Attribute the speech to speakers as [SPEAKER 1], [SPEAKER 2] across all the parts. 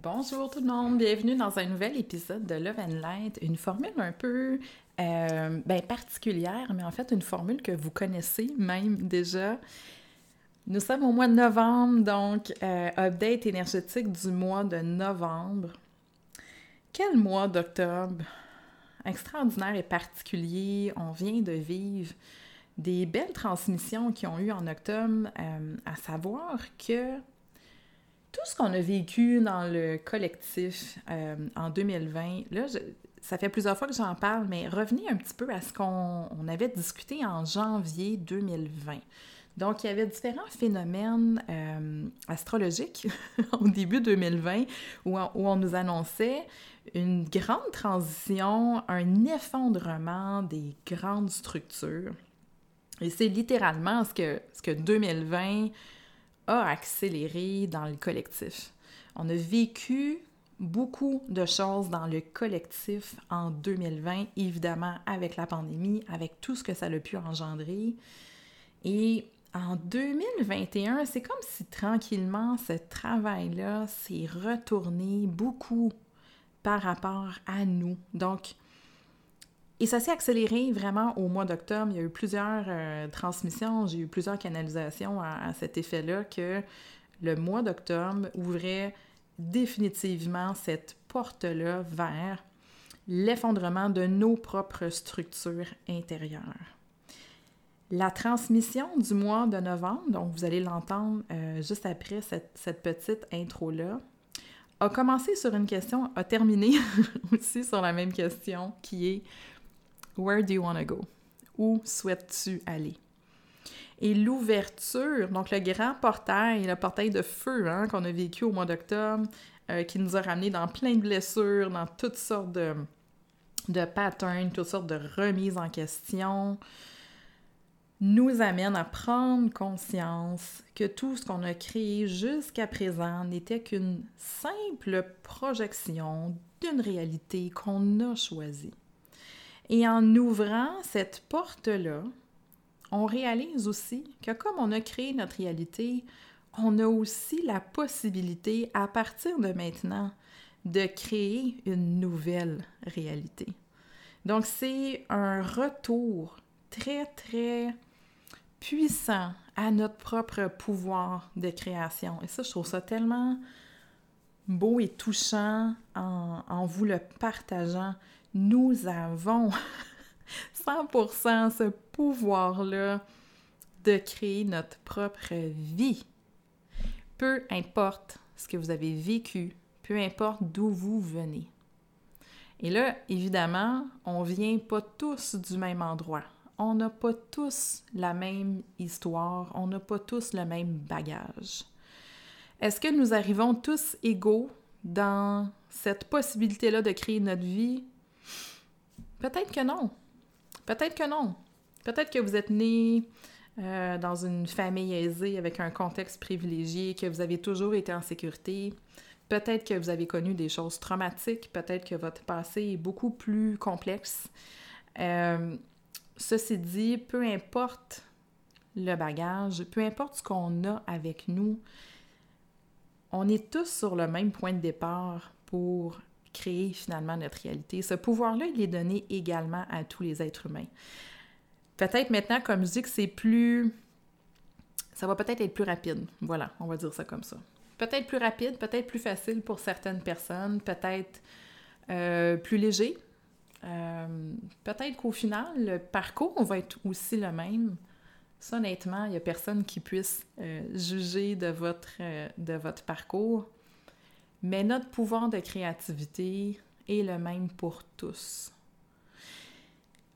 [SPEAKER 1] Bonjour tout le monde, bienvenue dans un nouvel épisode de Love and Light, une formule un peu euh, ben, particulière, mais en fait une formule que vous connaissez même déjà. Nous sommes au mois de novembre, donc euh, update énergétique du mois de novembre. Quel mois d'octobre? Extraordinaire et particulier, on vient de vivre des belles transmissions qui ont eu en octobre, euh, à savoir que tout ce qu'on a vécu dans le collectif euh, en 2020, là, ça fait plusieurs fois que j'en parle, mais revenez un petit peu à ce qu'on avait discuté en janvier 2020. Donc, il y avait différents phénomènes euh, astrologiques au début 2020 où on, où on, nous annonçait une grande transition, un effondrement des grandes structures. Et c'est littéralement ce que, ce que 2020 a accéléré dans le collectif. On a vécu beaucoup de choses dans le collectif en 2020, évidemment avec la pandémie, avec tout ce que ça a pu engendrer. Et en 2021, c'est comme si tranquillement ce travail-là s'est retourné beaucoup par rapport à nous. Donc, et ça s'est accéléré vraiment au mois d'octobre. Il y a eu plusieurs euh, transmissions, j'ai eu plusieurs canalisations à, cet effet-là que le mois d'octobre ouvrait définitivement cette porte-là vers l'effondrement de nos propres structures intérieures. La transmission du mois de novembre, donc vous allez l'entendre euh, juste après cette, cette petite intro-là, a commencé sur une question, a terminé aussi sur la même question qui est Where do you want to go? Où souhaites-tu aller? Et l'ouverture, donc le grand portail, le portail de feu hein, qu'on a vécu au mois d'octobre, euh, qui nous a ramené dans plein de blessures, dans toutes sortes de, de patterns, toutes sortes de remises en question, nous amène à prendre conscience que tout ce qu'on a créé jusqu'à présent n'était qu'une simple projection d'une réalité qu'on a choisie. Et en ouvrant cette porte-là, on réalise aussi que comme on a créé notre réalité, on a aussi la possibilité, à partir de maintenant, de créer une nouvelle réalité. Donc, c'est un retour très, très puissant à notre propre pouvoir de création. Et ça, je trouve ça tellement beau et touchant en, en vous le partageant nous avons 100% ce pouvoir-là de créer notre propre vie. Peu importe ce que vous avez vécu, peu importe d'où vous venez. Et là, évidemment, on vient pas tous du même endroit. On n'a pas tous la même histoire, on n'a pas tous le même bagage. Est-ce que nous arrivons tous égaux dans cette possibilité-là de créer notre vie? Peut-être que non. Peut-être que non. Peut-être que vous êtes né euh, dans une famille aisée avec un contexte privilégié, que vous avez toujours été en sécurité. Peut-être que vous avez connu des choses traumatiques. Peut-être que votre passé est beaucoup plus complexe. Euh, ceci dit, peu importe le bagage, peu importe ce qu'on a avec nous, on est tous sur le même point de départ pour créer finalement notre réalité. Ce pouvoir-là, il est donné également à tous les êtres humains. Peut-être maintenant, comme je dis que c'est plus... Ça va peut-être être plus rapide. Voilà, on va dire ça comme ça. Peut-être plus rapide, peut-être plus facile pour certaines personnes, peut-être euh, plus léger. Euh, peut-être qu'au final, le parcours va être aussi le même. Ça, honnêtement, il n'y a personne qui puisse euh, juger de votre, de votre parcours. Mais notre pouvoir de créativité est le même pour tous.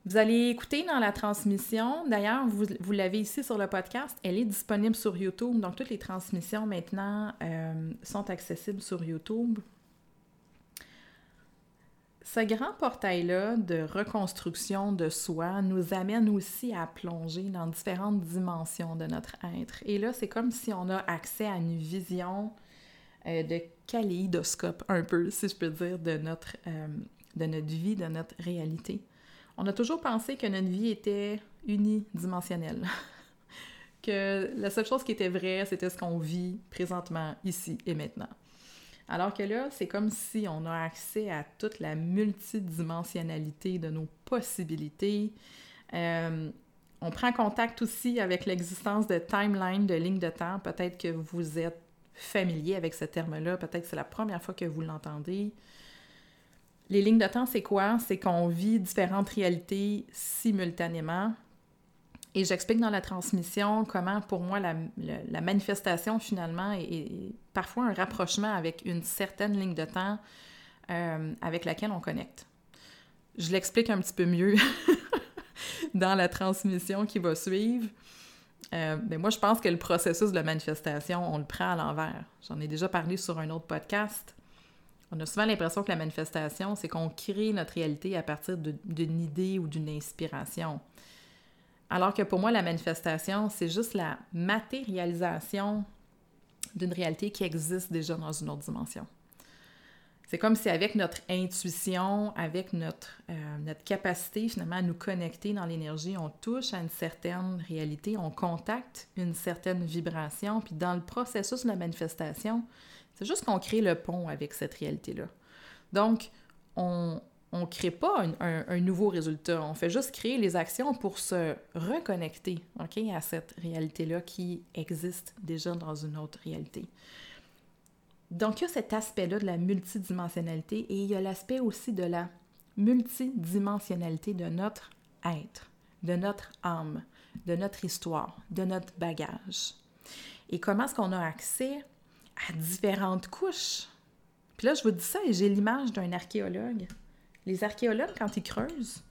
[SPEAKER 1] Vous allez écouter dans la transmission. D'ailleurs, vous, l'avez ici sur le podcast. Elle est disponible sur YouTube. Donc, toutes les transmissions maintenant euh, sont accessibles sur YouTube. Ce grand portail-là de reconstruction de soi nous amène aussi à plonger dans différentes dimensions de notre être. Et là, c'est comme si on a accès à une vision de kaléidoscope, un peu, si je peux dire, de notre, euh, de notre vie, de notre réalité. On a toujours pensé que notre vie était unidimensionnelle. que la seule chose qui était vraie, c'était ce qu'on vit présentement, ici et maintenant. Alors que là, c'est comme si on a accès à toute la multidimensionnalité de nos possibilités. Euh, on prend contact aussi avec l'existence de timeline, de lignes de temps. Peut-être que vous êtes familier avec ce terme-là, peut-être que c'est la première fois que vous l'entendez. Les lignes de temps, c'est quoi? C'est qu'on vit différentes réalités simultanément. Et j'explique dans la transmission comment, pour moi, la, manifestation, finalement, est, parfois un rapprochement avec une certaine ligne de temps euh, avec laquelle on connecte. Je l'explique un petit peu mieux dans la transmission qui va suivre. Euh, mais moi, je pense que le processus de la manifestation, on le prend à l'envers. J'en ai déjà parlé sur un autre podcast. On a souvent l'impression que la manifestation, c'est qu'on crée notre réalité à partir d'une idée ou d'une inspiration. Alors que pour moi, la manifestation, c'est juste la matérialisation d'une réalité qui existe déjà dans une autre dimension. C'est comme si avec notre intuition, avec notre, euh, notre capacité finalement à nous connecter dans l'énergie, on touche à une certaine réalité, on contacte une certaine vibration, puis dans le processus de la manifestation, c'est juste qu'on crée le pont avec cette réalité-là. Donc, on ne crée pas un, nouveau résultat, on fait juste créer les actions pour se reconnecter à cette réalité-là qui existe déjà dans une autre réalité. Donc, il y a cet aspect-là de la multidimensionnalité et il y a l'aspect aussi de la multidimensionnalité de notre être, de notre âme, de notre histoire, de notre bagage. Et comment est-ce qu'on a accès à différentes couches? Puis là, je vous dis ça et j'ai l'image d'un archéologue. Les archéologues, quand ils creusent,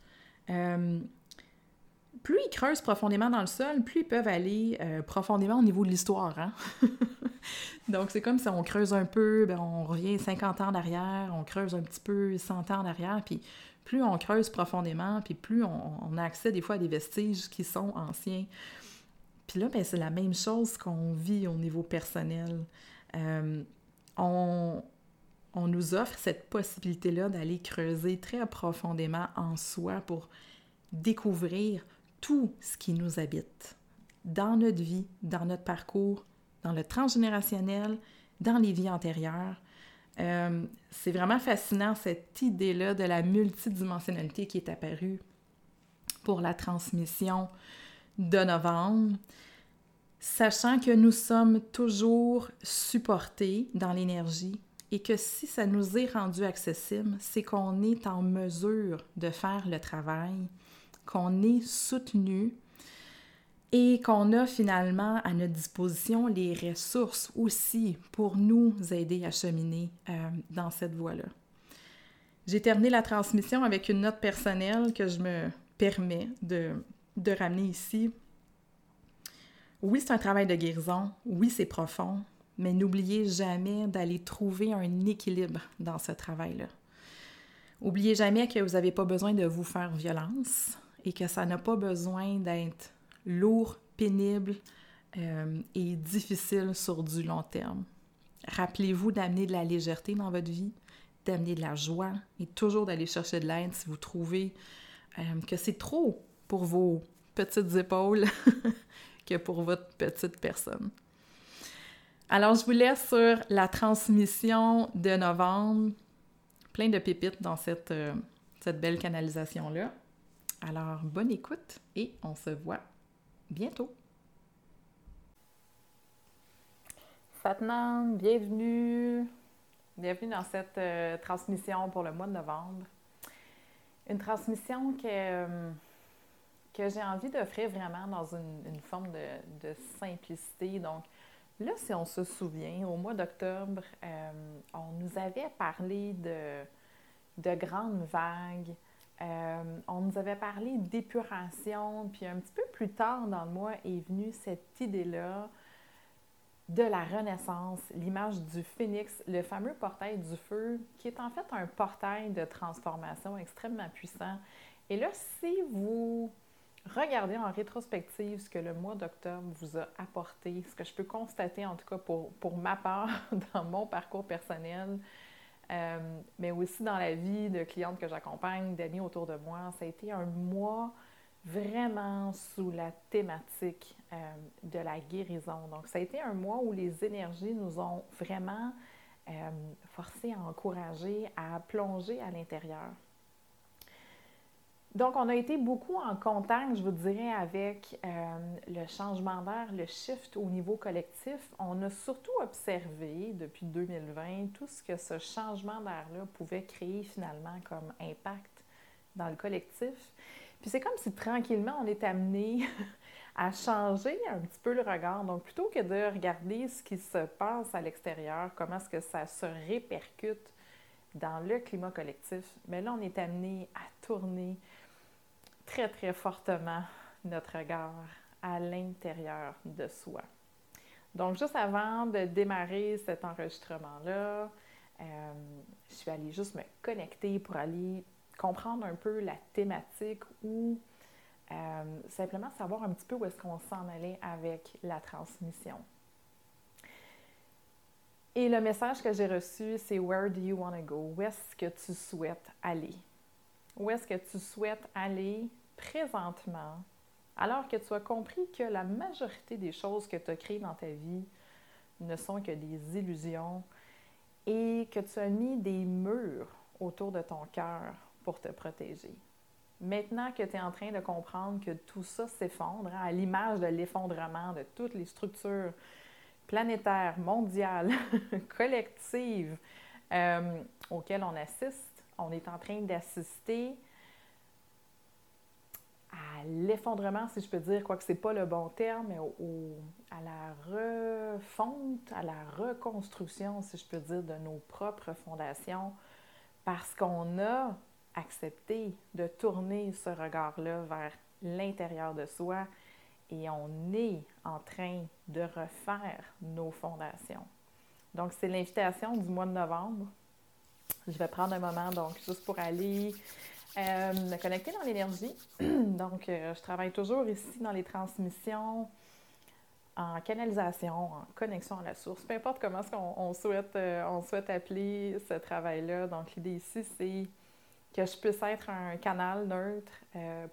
[SPEAKER 1] euh, plus ils creusent profondément dans le sol, plus ils peuvent aller euh, profondément au niveau de l'histoire. Hein? Donc, c'est comme si on creuse un peu, ben, on revient 50 ans en on creuse un petit peu 100 ans en puis plus on creuse profondément, puis plus on, a accès des fois à des vestiges qui sont anciens. Puis là, ben, c'est la même chose qu'on vit au niveau personnel. Euh, on, on nous offre cette possibilité-là d'aller creuser très profondément en soi pour découvrir tout ce qui nous habite dans notre vie, dans notre parcours, dans le transgénérationnel, dans les vies antérieures. Euh, c'est vraiment fascinant cette idée-là de la multidimensionnalité qui est apparue pour la transmission de novembre, sachant que nous sommes toujours supportés dans l'énergie et que si ça nous est rendu accessible, c'est qu'on est en mesure de faire le travail, qu'on est soutenu et qu'on a finalement à notre disposition les ressources aussi pour nous aider à cheminer euh, dans cette voie-là. J'ai terminé la transmission avec une note personnelle que je me permets de, de ramener ici. Oui, c'est un travail de guérison, oui, c'est profond, mais n'oubliez jamais d'aller trouver un équilibre dans ce travail-là. Oubliez jamais que vous n'avez pas besoin de vous faire violence et que ça n'a pas besoin d'être lourd, pénible euh, et difficile sur du long terme. Rappelez-vous d'amener de la légèreté dans votre vie, d'amener de la joie et toujours d'aller chercher de l'aide si vous trouvez euh, que c'est trop pour vos petites épaules que pour votre petite personne. Alors, je vous laisse sur la transmission de novembre. Plein de pépites dans cette, euh, cette belle canalisation-là. Alors, bonne écoute et on se voit bientôt. Fatnan, bienvenue. Bienvenue dans cette euh, transmission pour le mois de novembre. Une transmission que, euh, que j'ai envie d'offrir vraiment dans une, forme de, simplicité. Donc, là, si on se souvient, au mois d'octobre, euh, on nous avait parlé de, de grandes vagues, euh, on nous avait parlé d'épuration, puis un petit peu plus tard dans le mois est venue cette idée-là de la renaissance, l'image du phénix, le fameux portail du feu, qui est en fait un portail de transformation extrêmement puissant. Et là, si vous regardez en rétrospective ce que le mois d'octobre vous a apporté, ce que je peux constater en tout cas pour, pour ma part dans mon parcours personnel, euh, mais aussi dans la vie de clientes que j'accompagne, d'amis autour de moi. Ça a été un mois vraiment sous la thématique euh, de la guérison. Donc, ça a été un mois où les énergies nous ont vraiment euh, forcer, à encourager à plonger à l'intérieur. Donc, on a été beaucoup en contact, je vous dirais, avec euh, le changement d'air, le shift au niveau collectif. On a surtout observé depuis 2020 tout ce que ce changement d'air-là pouvait créer finalement comme impact dans le collectif. Puis c'est comme si tranquillement on est amené à changer un petit peu le regard. Donc, plutôt que de regarder ce qui se passe à l'extérieur, comment est-ce que ça se répercute dans le climat collectif, mais là, on est amené à tourner très, très fortement notre regard à l'intérieur de soi. Donc, juste avant de démarrer cet enregistrement-là, euh, je suis allée juste me connecter pour aller comprendre un peu la thématique ou euh, simplement savoir un petit peu où est-ce qu'on s'en allait avec la transmission. Et le message que j'ai reçu, c'est Where do you want to go? Où est-ce que tu souhaites aller? Où est-ce que tu souhaites aller présentement, alors que tu as compris que la majorité des choses que tu as créées dans ta vie ne sont que des illusions et que tu as mis des murs autour de ton cœur pour te protéger. Maintenant que tu es en train de comprendre que tout ça s'effondre, hein, à l'image de l'effondrement de toutes les structures planétaires, mondiales, collectives euh, auxquelles on assiste, on est en train d'assister à l'effondrement, si je peux dire, quoique ce n'est pas le bon terme, mais à la refonte, à la reconstruction, si je peux dire, de nos propres fondations, parce qu'on a accepté de tourner ce regard-là vers l'intérieur de soi et on est en train de refaire nos fondations. Donc, c'est l'invitation du mois de novembre. Je vais prendre un moment, donc, juste pour aller euh, me connecter dans l'énergie. donc, euh, je travaille toujours ici dans les transmissions, en canalisation, en connexion à la source, peu importe comment on, souhaite, euh, on souhaite appeler ce travail-là. Donc, l'idée ici, c'est que je puisse être un canal neutre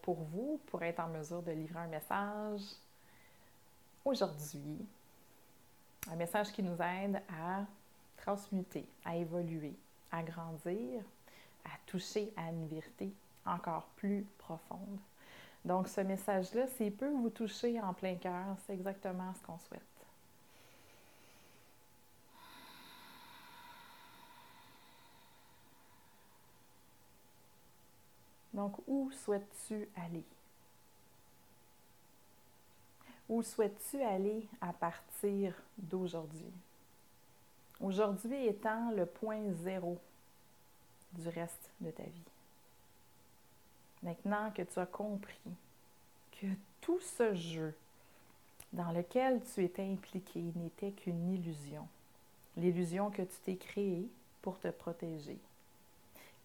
[SPEAKER 1] pour vous, pour être en mesure de livrer un message aujourd'hui. Un message qui nous aide à transmuter, à évoluer, à grandir, à toucher à une vérité encore plus profonde. Donc, ce message-là, s'il peut vous toucher en plein cœur, c'est exactement ce qu'on souhaite. Donc, où souhaites-tu aller? Où souhaites-tu aller à partir d'aujourd'hui? Aujourd'hui étant le point zéro du reste de ta vie. Maintenant que tu as compris que tout ce jeu dans lequel tu étais impliqué n'était qu'une illusion, l'illusion que tu t'es créée pour te protéger,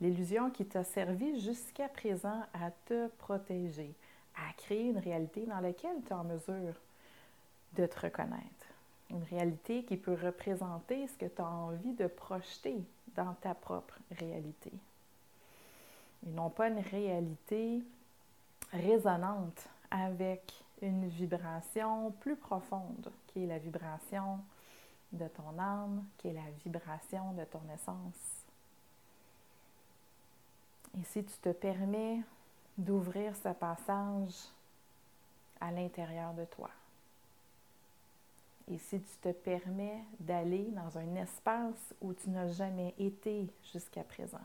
[SPEAKER 1] L'illusion qui t'a servi jusqu'à présent à te protéger, à créer une réalité dans laquelle tu es en mesure de te reconnaître. Une réalité qui peut représenter ce que tu as envie de projeter dans ta propre réalité. Et non pas une réalité résonante avec une vibration plus profonde, qui est la vibration de ton âme, qui est la vibration de ton essence. Et si tu te permets d'ouvrir ce passage à l'intérieur de toi, et si tu te permets d'aller dans un espace où tu n'as jamais été jusqu'à présent,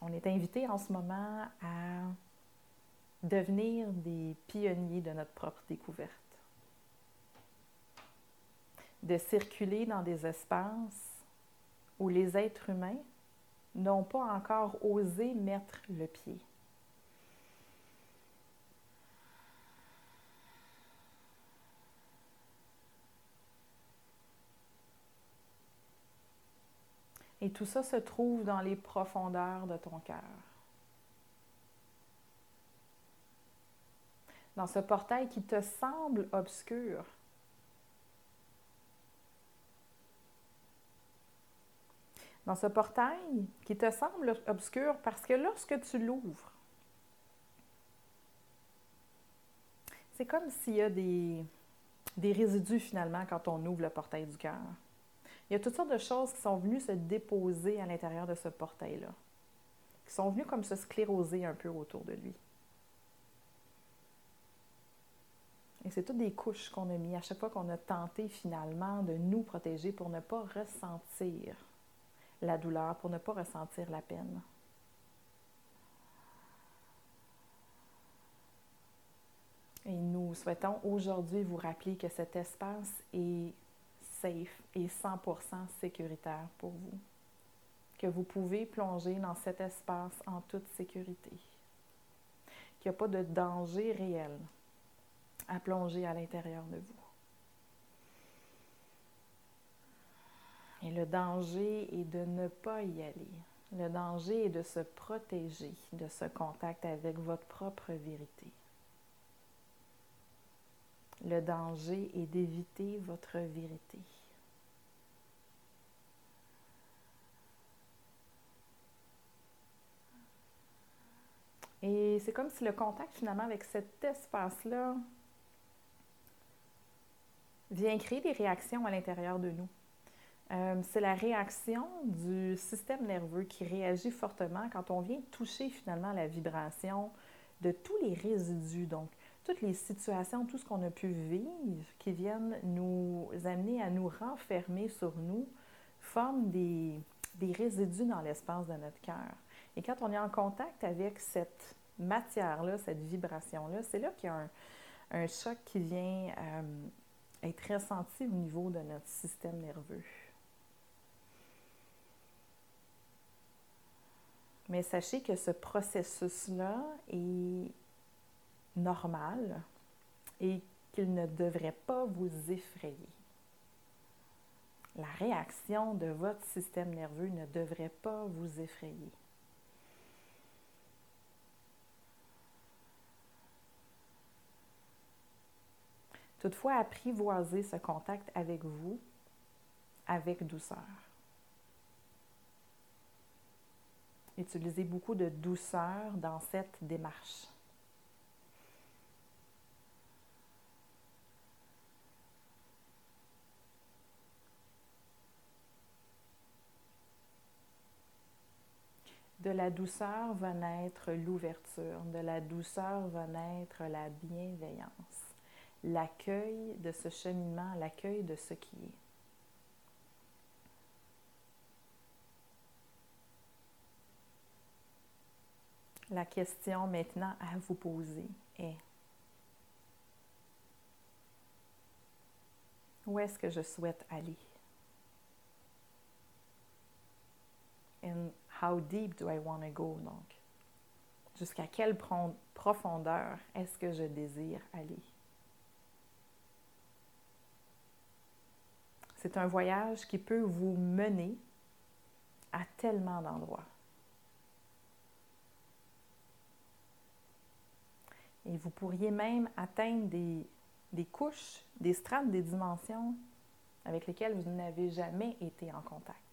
[SPEAKER 1] on est invité en ce moment à devenir des pionniers de notre propre découverte de circuler dans des espaces où les êtres humains n'ont pas encore osé mettre le pied. Et tout ça se trouve dans les profondeurs de ton cœur. Dans ce portail qui te semble obscur, dans ce portail qui te semble obscur parce que lorsque tu l'ouvres, c'est comme s'il y a des, résidus finalement quand on ouvre le portail du cœur. Il y a toutes sortes de choses qui sont venues se déposer à l'intérieur de ce portail-là, qui sont venues comme se scléroser un peu autour de lui. Et c'est toutes des couches qu'on a mis à chaque fois qu'on a tenté finalement de nous protéger pour ne pas ressentir la douleur, pour ne pas ressentir la peine. Et nous souhaitons aujourd'hui vous rappeler que cet espace est safe et 100% sécuritaire pour vous. Que vous pouvez plonger dans cet espace en toute sécurité. Qu'il n'y a pas de danger réel à plonger à l'intérieur de vous. Et le danger est de ne pas y aller. Le danger est de se protéger de ce contact avec votre propre vérité. Le danger est d'éviter votre vérité. Et c'est comme si le contact finalement avec cet espace-là vient créer des réactions à l'intérieur de nous. Euh, c'est la réaction du système nerveux qui réagit fortement quand on vient toucher finalement la vibration de tous les résidus, donc toutes les situations, tout ce qu'on a pu vivre qui viennent nous amener à nous renfermer sur nous, forment des, des résidus dans l'espace de notre cœur. Et quand on est en contact avec cette matière-là, cette vibration-là, c'est là, qu'il y a un, un, choc qui vient euh, être ressenti au niveau de notre système nerveux. Mais sachez que ce processus-là est normal et qu'il ne devrait pas vous effrayer. La réaction de votre système nerveux ne devrait pas vous effrayer. Toutefois, apprivoisez ce contact avec vous avec douceur. Utilisez beaucoup de douceur dans cette démarche. De la douceur va naître l'ouverture, de la douceur va naître la bienveillance, l'accueil de ce cheminement, l'accueil de ce qui est. La question maintenant à vous poser est où est-ce que je souhaite aller? How deep do I want to go? Donc, jusqu'à quelle profondeur est-ce que je désire aller? C'est un voyage qui peut vous mener à tellement d'endroits. Et vous pourriez même atteindre des, des couches, des strates, des dimensions avec lesquelles vous n'avez jamais été en contact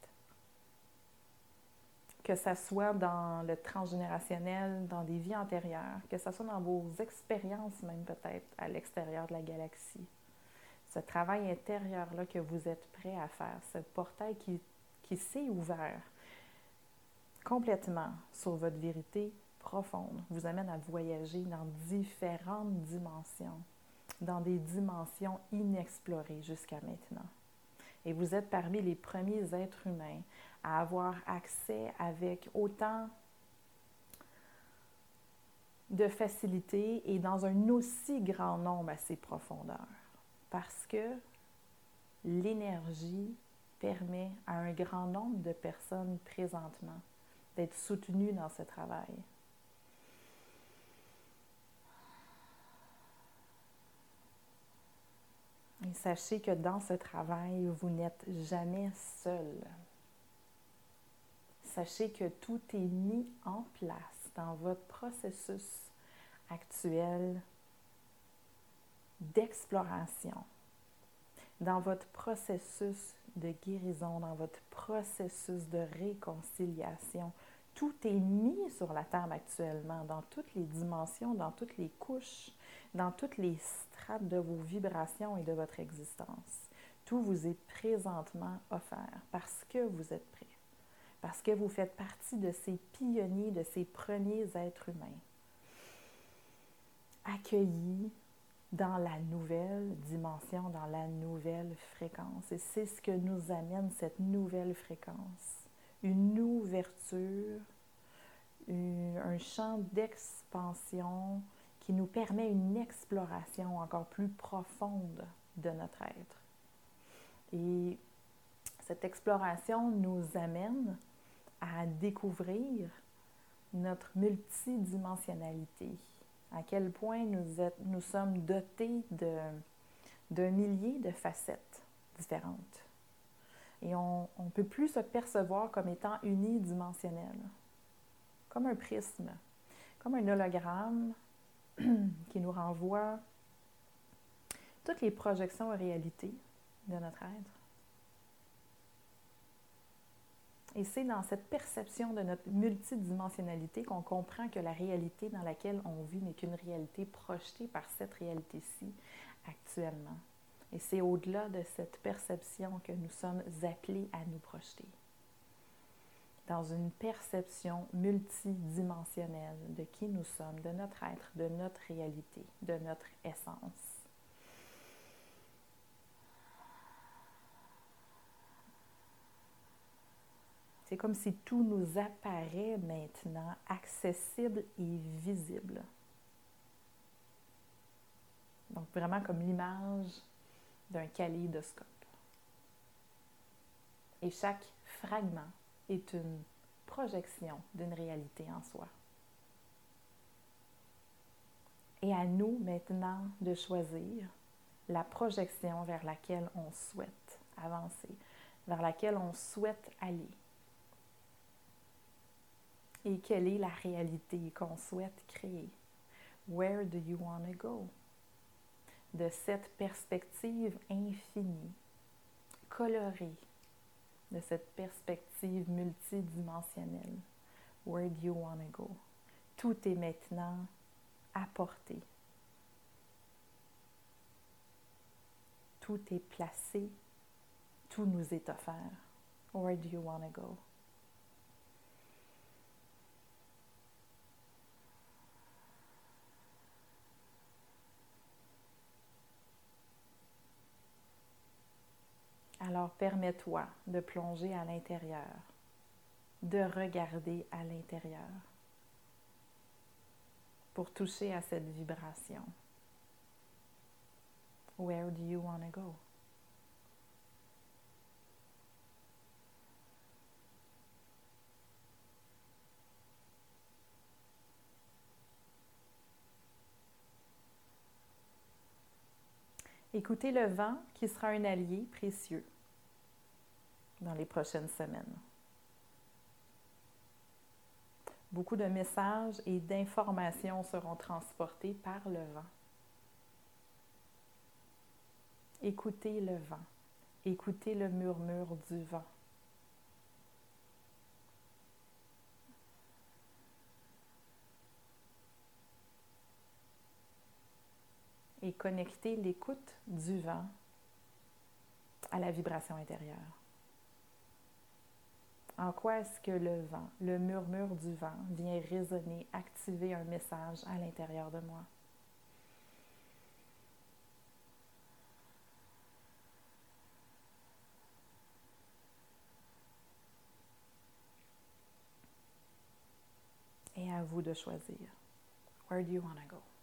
[SPEAKER 1] que ce soit dans le transgénérationnel, dans des vies antérieures, que ce soit dans vos expériences même peut-être à l'extérieur de la galaxie. Ce travail intérieur-là que vous êtes prêt à faire, ce portail qui, qui s'est ouvert complètement sur votre vérité profonde, vous amène à voyager dans différentes dimensions, dans des dimensions inexplorées jusqu'à maintenant. Et vous êtes parmi les premiers êtres humains à avoir accès avec autant de facilité et dans un aussi grand nombre à ses profondeurs. Parce que l'énergie permet à un grand nombre de personnes présentement d'être soutenues dans ce travail. Et sachez que dans ce travail, vous n'êtes jamais seul sachez que tout est mis en place dans votre processus actuel d'exploration, dans votre processus de guérison, dans votre processus de réconciliation. Tout est mis sur la table actuellement, dans toutes les dimensions, dans toutes les couches, dans toutes les strates de vos vibrations et de votre existence. Tout vous est présentement offert parce que vous êtes parce que vous faites partie de ces pionniers, de ces premiers êtres humains, accueillis dans la nouvelle dimension, dans la nouvelle fréquence. Et c'est ce que nous amène cette nouvelle fréquence. Une ouverture, un champ d'expansion qui nous permet une exploration encore plus profonde de notre être. Et cette exploration nous amène à découvrir notre multidimensionnalité, à quel point nous, nous sommes dotés d'un millier de facettes différentes. Et on ne peut plus se percevoir comme étant unidimensionnel, comme un prisme, comme un hologramme qui nous renvoie toutes les projections en réalité de notre être. Et c'est dans cette perception de notre multidimensionnalité qu'on comprend que la réalité dans laquelle on vit n'est qu'une réalité projetée par cette réalité-ci actuellement. Et c'est au-delà de cette perception que nous sommes appelés à nous projeter. Dans une perception multidimensionnelle de qui nous sommes, de notre être, de notre réalité, de notre essence. C'est comme si tout nous apparaît maintenant accessible et visible. Donc vraiment comme l'image d'un kaléidoscope. Et chaque fragment est une projection d'une réalité en soi. Et à nous maintenant de choisir la projection vers laquelle on souhaite avancer, vers laquelle on souhaite aller et quelle est la réalité qu'on souhaite créer? Where do you want to go? De cette perspective infinie, colorée, de cette perspective multidimensionnelle. Where do you want to go? Tout est maintenant à portée. Tout est placé, tout nous est offert. Where do you want to go? Alors permets-toi de plonger à l'intérieur, de regarder à l'intérieur pour toucher à cette vibration. Where do you want to go? Écoutez le vent qui sera un allié précieux dans les prochaines semaines. Beaucoup de messages et d'informations seront transportés par le vent. Écoutez le vent. Écoutez le murmure du vent. Et connectez l'écoute du vent à la vibration intérieure. En quoi est-ce que le vent, le murmure du vent vient résonner, activer un message à l'intérieur de moi? Et à vous de choisir. Where do you want to go?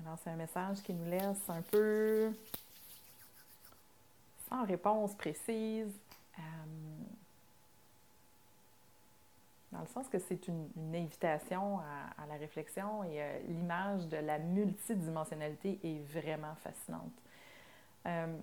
[SPEAKER 1] Alors, c'est un message qui nous laisse un peu sans réponse précise, euh, dans le sens que c'est une, invitation à, la réflexion et euh, l'image de la multidimensionnalité est vraiment fascinante. Euh,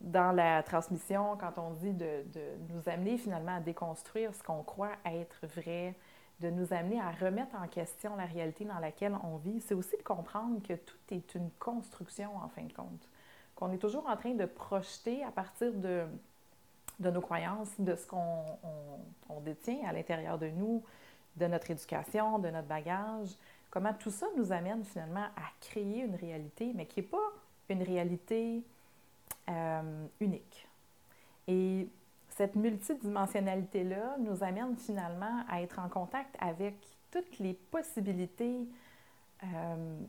[SPEAKER 1] dans la transmission, quand on dit de, nous amener finalement à déconstruire ce qu'on croit être vrai, de nous amener à remettre en question la réalité dans laquelle on vit, c'est aussi de comprendre que tout est une construction en fin de compte. qu'on est toujours en train de projeter à partir de, de nos croyances, de ce qu'on détient à l'intérieur de nous, de notre éducation, de notre bagage, comment tout ça nous amène finalement à créer une réalité, mais qui n'est pas une réalité euh, unique. Et cette multidimensionnalité-là nous amène finalement à être en contact avec toutes les possibilités euh,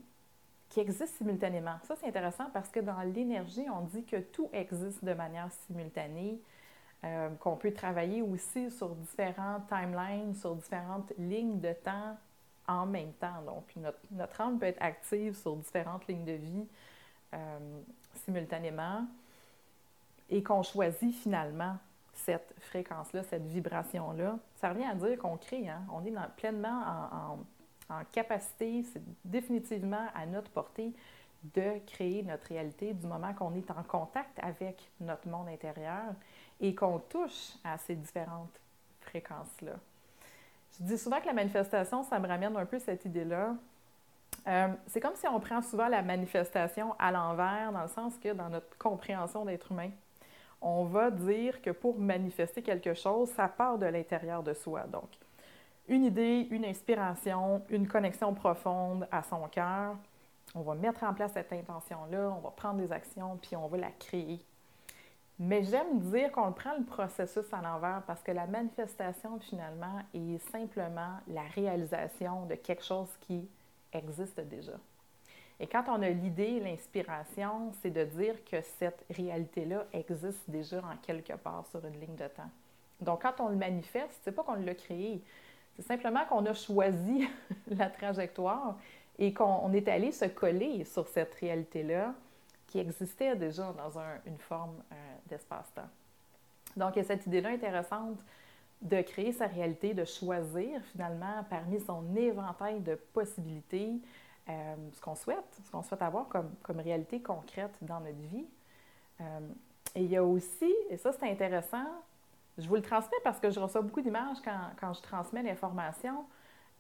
[SPEAKER 1] qui existent simultanément. Ça, c'est intéressant parce que dans l'énergie, on dit que tout existe de manière simultanée, euh, qu'on peut travailler aussi sur différents timelines, sur différentes lignes de temps en même temps. Donc, notre, notre âme peut être active sur différentes lignes de vie euh, simultanément et qu'on choisit finalement cette fréquence-là, cette vibration-là. Ça revient à dire qu'on crée, hein? on est pleinement en en capacité, c'est définitivement à notre portée de créer notre réalité du moment qu'on est en contact avec notre monde intérieur et qu'on touche à ces différentes fréquences-là. Je dis souvent que la manifestation, ça me ramène un peu cette idée-là. Euh, c'est comme si on prend souvent la manifestation à l'envers, dans le sens que dans notre compréhension d'être humain, on va dire que pour manifester quelque chose, ça part de l'intérieur de soi. Donc, une idée, une inspiration, une connexion profonde à son cœur. On va mettre en place cette intention-là, on va prendre des actions, puis on va la créer. Mais j'aime dire qu'on prend le processus à l'envers parce que la manifestation, finalement, est simplement la réalisation de quelque chose qui existe déjà. Et quand on a l'idée, l'inspiration, c'est de dire que cette réalité-là existe déjà en quelque part sur une ligne de temps. Donc, quand on le manifeste, c'est pas qu'on l'a créé, c'est simplement qu'on a choisi la trajectoire et qu'on est allé se coller sur cette réalité-là qui existait déjà dans une forme euh, d'espace-temps. Donc, il y a cette idée-là intéressante de créer sa réalité, de choisir finalement parmi son éventail de possibilités euh, ce qu'on souhaite, ce qu'on souhaite avoir comme, réalité concrète dans notre vie. Euh, et il y a aussi, et ça c'est intéressant, je vous le transmets parce que je reçois beaucoup d'images quand, je transmets l'information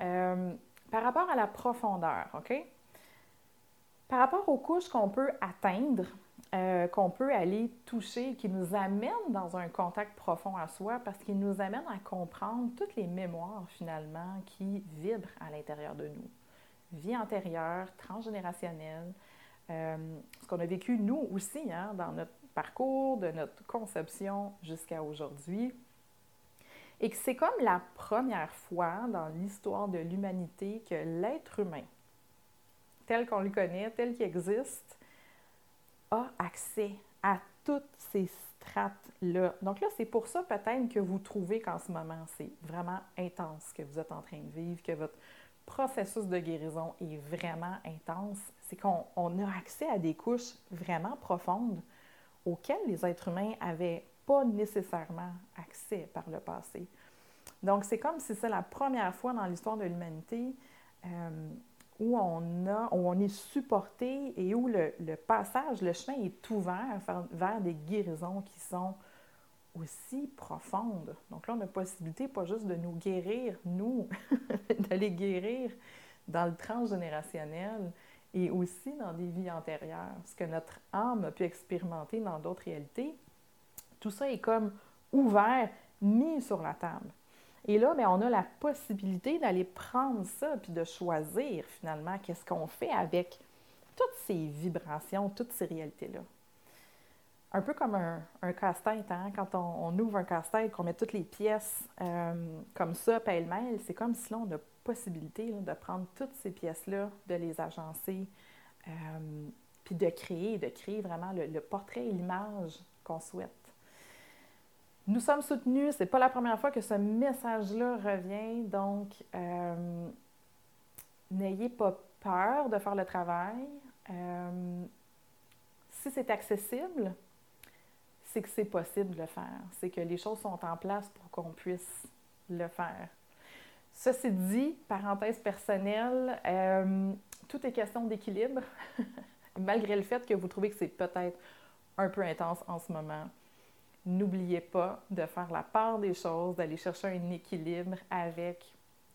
[SPEAKER 1] euh, par rapport à la profondeur, OK? Par rapport aux couches qu'on peut atteindre, qu'on peut aller toucher, qui nous amènent dans un contact profond à soi parce qu'ils nous amènent à comprendre toutes les mémoires finalement qui vibrent à l'intérieur de nous. Vie antérieure, transgénérationnelle, euh, ce qu'on a vécu nous aussi hein, dans notre parcours, de notre conception jusqu'à aujourd'hui. Et que c'est comme la première fois dans l'histoire de l'humanité que l'être humain, tel qu'on le connaît, tel qu'il existe, a accès à toutes ces strates-là. Donc là, c'est pour ça peut-être que vous trouvez qu'en ce moment, c'est vraiment intense que vous êtes en train de vivre, que votre processus de guérison est vraiment intense. C'est qu'on a accès à des couches vraiment profondes auxquels les êtres humains n'avaient pas nécessairement accès par le passé. Donc, c'est comme si c'est la première fois dans l'histoire de l'humanité euh, où on est supporté et où le, passage, le chemin est ouvert vers, des guérisons qui sont aussi profondes. Donc là, on a la possibilité pas juste de nous guérir, nous, d'aller guérir dans le transgénérationnel, et aussi dans des vies antérieures, ce que notre âme a pu expérimenter dans d'autres réalités. Tout ça est comme ouvert, mis sur la table. Et là, bien, on a la possibilité d'aller prendre ça puis de choisir finalement qu'est-ce qu'on fait avec toutes ces vibrations, toutes ces réalités-là. Un peu comme un, casse-tête, hein? quand on, ouvre un casse-tête, qu'on met toutes les pièces euh, comme ça, pêle-mêle, c'est comme si là, on a possibilité de prendre toutes ces pièces-là, de les agencer, euh, puis de créer, de créer vraiment le, portrait et l'image qu'on souhaite. Nous sommes soutenus, c'est pas la première fois que ce message-là revient, donc euh, n'ayez pas peur de faire le travail. Si c'est accessible, c'est que c'est possible de le faire. C'est que les choses sont en place pour qu'on puisse le faire. Ceci dit, parenthèse personnelle, euh, tout est question d'équilibre, malgré le fait que vous trouvez que c'est peut-être un peu intense en ce moment. N'oubliez pas de faire la part des choses, d'aller chercher un équilibre avec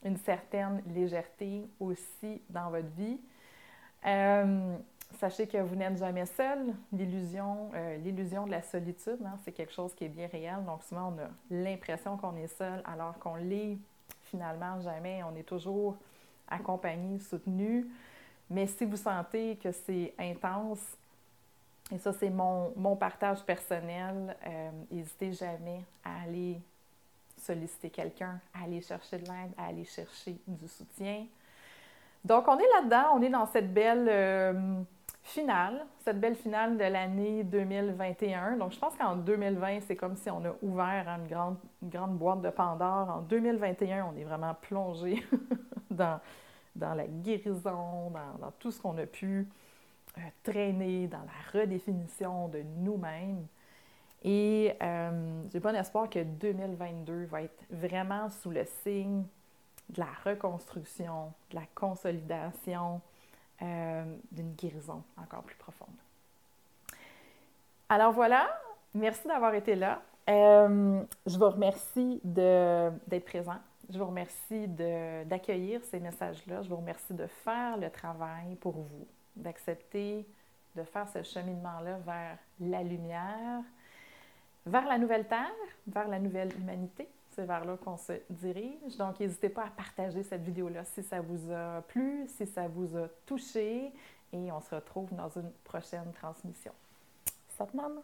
[SPEAKER 1] une certaine légèreté aussi dans votre vie. Euh, sachez que vous n'êtes jamais seul. L'illusion, euh, l'illusion de la solitude, hein, c'est quelque chose qui est bien réel. Donc souvent, on a l'impression qu'on est seul alors qu'on l'est finalement jamais. On est toujours accompagné, soutenu. Mais si vous sentez que c'est intense, et ça c'est mon, mon partage personnel, euh, n'hésitez jamais à aller solliciter quelqu'un, à aller chercher de l'aide, à aller chercher du soutien. Donc, on est là-dedans, on est dans cette belle euh, finale, cette belle finale de l'année 2021. Donc, je pense qu'en 2020, c'est comme si on a ouvert une grande, grande boîte de Pandore. En 2021, on est vraiment plongé dans, dans la guérison, dans, tout ce qu'on a pu euh, traîner, dans la redéfinition de nous-mêmes. Et euh, j'ai bon espoir que 2022 va être vraiment sous le signe de la reconstruction, de la consolidation, euh, d'une guérison encore plus profonde. Alors voilà, merci d'avoir été là. Euh, je vous remercie d'être présent. Je vous remercie d'accueillir ces messages-là. Je vous remercie de faire le travail pour vous, d'accepter de faire ce cheminement-là vers la lumière, vers la nouvelle Terre, vers la nouvelle humanité. C'est vers là qu'on se dirige. Donc, n'hésitez pas à partager cette vidéo-là si ça vous a plu, si ça vous a touché. Et on se retrouve dans une prochaine transmission. Satnam!